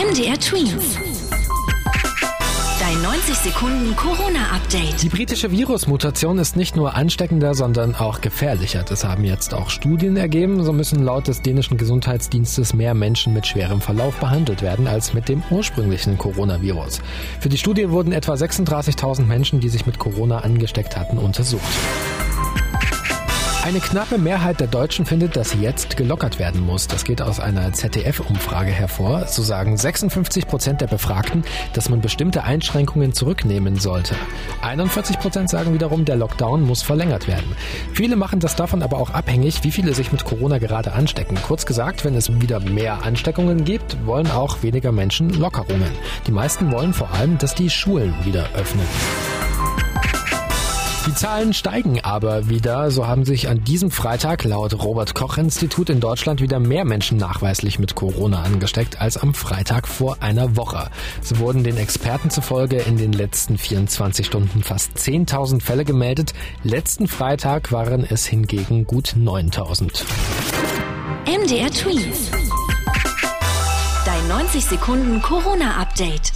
MDR Twins. Dein 90 Sekunden Corona-Update. Die britische Virusmutation ist nicht nur ansteckender, sondern auch gefährlicher. Das haben jetzt auch Studien ergeben. So müssen laut des dänischen Gesundheitsdienstes mehr Menschen mit schwerem Verlauf behandelt werden als mit dem ursprünglichen Coronavirus. Für die Studie wurden etwa 36.000 Menschen, die sich mit Corona angesteckt hatten, untersucht. Eine knappe Mehrheit der Deutschen findet, dass jetzt gelockert werden muss. Das geht aus einer ZDF-Umfrage hervor. So sagen 56 Prozent der Befragten, dass man bestimmte Einschränkungen zurücknehmen sollte. 41 Prozent sagen wiederum, der Lockdown muss verlängert werden. Viele machen das davon aber auch abhängig, wie viele sich mit Corona gerade anstecken. Kurz gesagt, wenn es wieder mehr Ansteckungen gibt, wollen auch weniger Menschen Lockerungen. Die meisten wollen vor allem, dass die Schulen wieder öffnen. Die Zahlen steigen aber wieder. So haben sich an diesem Freitag laut Robert Koch Institut in Deutschland wieder mehr Menschen nachweislich mit Corona angesteckt als am Freitag vor einer Woche. So wurden den Experten zufolge in den letzten 24 Stunden fast 10.000 Fälle gemeldet. Letzten Freitag waren es hingegen gut 9.000. MDR Twins. Dein 90 Sekunden Corona-Update.